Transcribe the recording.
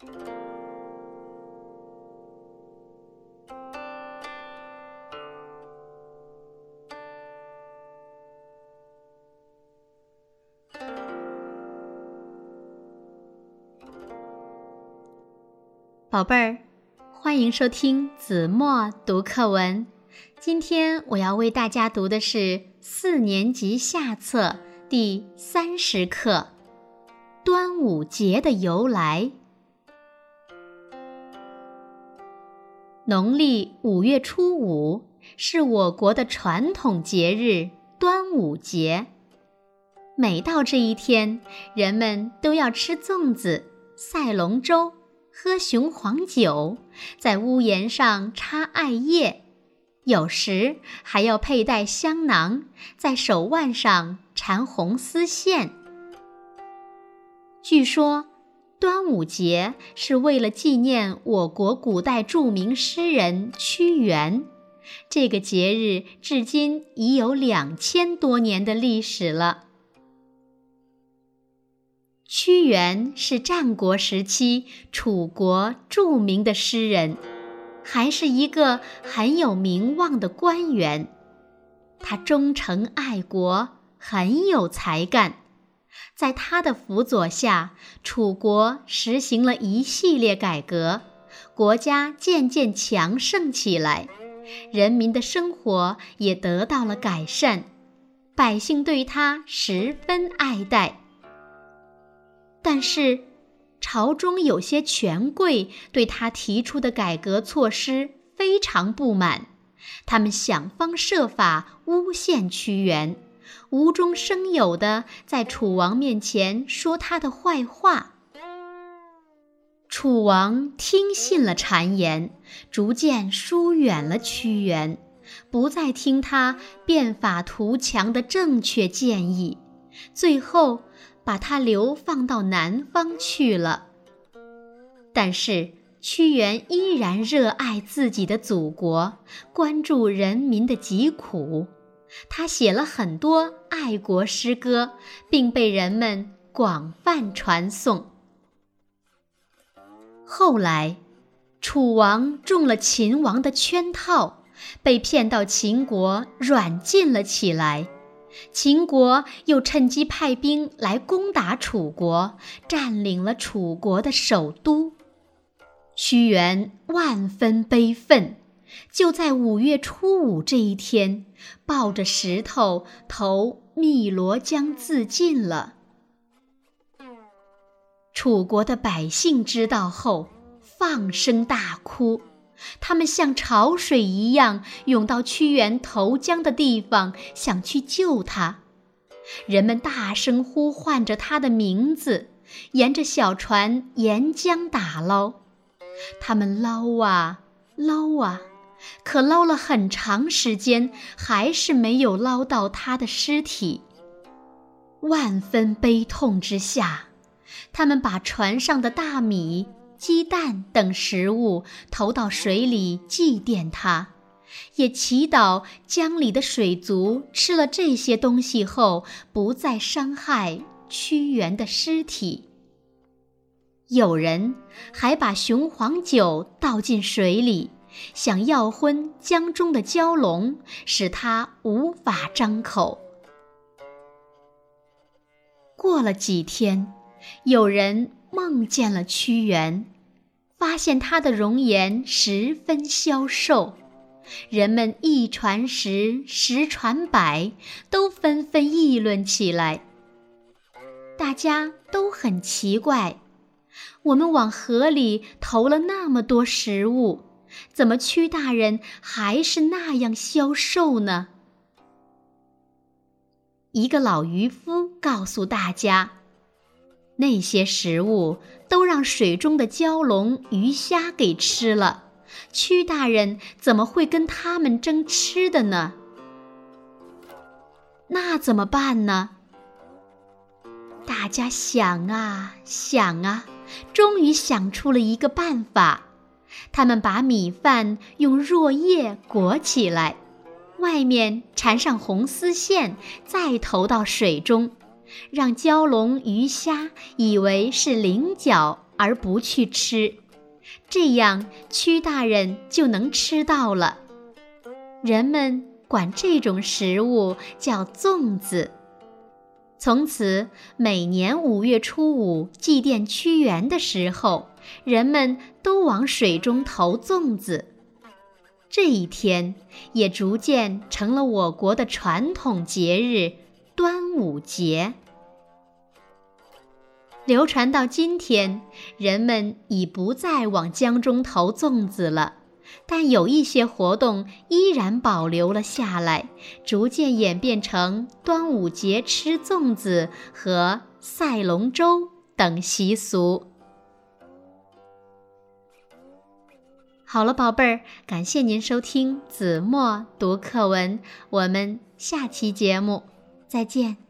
宝贝儿，欢迎收听子墨读课文。今天我要为大家读的是四年级下册第三十课《端午节的由来》。农历五月初五是我国的传统节日端午节。每到这一天，人们都要吃粽子、赛龙舟。喝雄黄酒，在屋檐上插艾叶，有时还要佩戴香囊，在手腕上缠红丝线。据说，端午节是为了纪念我国古代著名诗人屈原。这个节日至今已有两千多年的历史了。屈原是战国时期楚国著名的诗人，还是一个很有名望的官员。他忠诚爱国，很有才干。在他的辅佐下，楚国实行了一系列改革，国家渐渐强盛起来，人民的生活也得到了改善，百姓对他十分爱戴。但是，朝中有些权贵对他提出的改革措施非常不满，他们想方设法诬陷屈原，无中生有的在楚王面前说他的坏话。楚王听信了谗言，逐渐疏远了屈原，不再听他变法图强的正确建议，最后。把他流放到南方去了。但是屈原依然热爱自己的祖国，关注人民的疾苦。他写了很多爱国诗歌，并被人们广泛传颂。后来，楚王中了秦王的圈套，被骗到秦国软禁了起来。秦国又趁机派兵来攻打楚国，占领了楚国的首都。屈原万分悲愤，就在五月初五这一天，抱着石头投汨罗江自尽了。楚国的百姓知道后，放声大哭。他们像潮水一样涌到屈原投江的地方，想去救他。人们大声呼唤着他的名字，沿着小船沿江打捞。他们捞啊捞啊，可捞了很长时间，还是没有捞到他的尸体。万分悲痛之下，他们把船上的大米。鸡蛋等食物投到水里祭奠他，也祈祷江里的水族吃了这些东西后不再伤害屈原的尸体。有人还把雄黄酒倒进水里，想要昏江中的蛟龙，使它无法张口。过了几天，有人。梦见了屈原，发现他的容颜十分消瘦，人们一传十，十传百，都纷纷议论起来。大家都很奇怪，我们往河里投了那么多食物，怎么屈大人还是那样消瘦呢？一个老渔夫告诉大家。那些食物都让水中的蛟龙、鱼虾给吃了，屈大人怎么会跟他们争吃的呢？那怎么办呢？大家想啊想啊，终于想出了一个办法。他们把米饭用箬叶裹起来，外面缠上红丝线，再投到水中。让蛟龙、鱼虾以为是菱角而不去吃，这样屈大人就能吃到了。人们管这种食物叫粽子。从此，每年五月初五祭奠屈原的时候，人们都往水中投粽子。这一天也逐渐成了我国的传统节日——端午节。流传到今天，人们已不再往江中投粽子了。但有一些活动依然保留了下来，逐渐演变成端午节吃粽子和赛龙舟等习俗。好了，宝贝儿，感谢您收听子墨读课文，我们下期节目再见。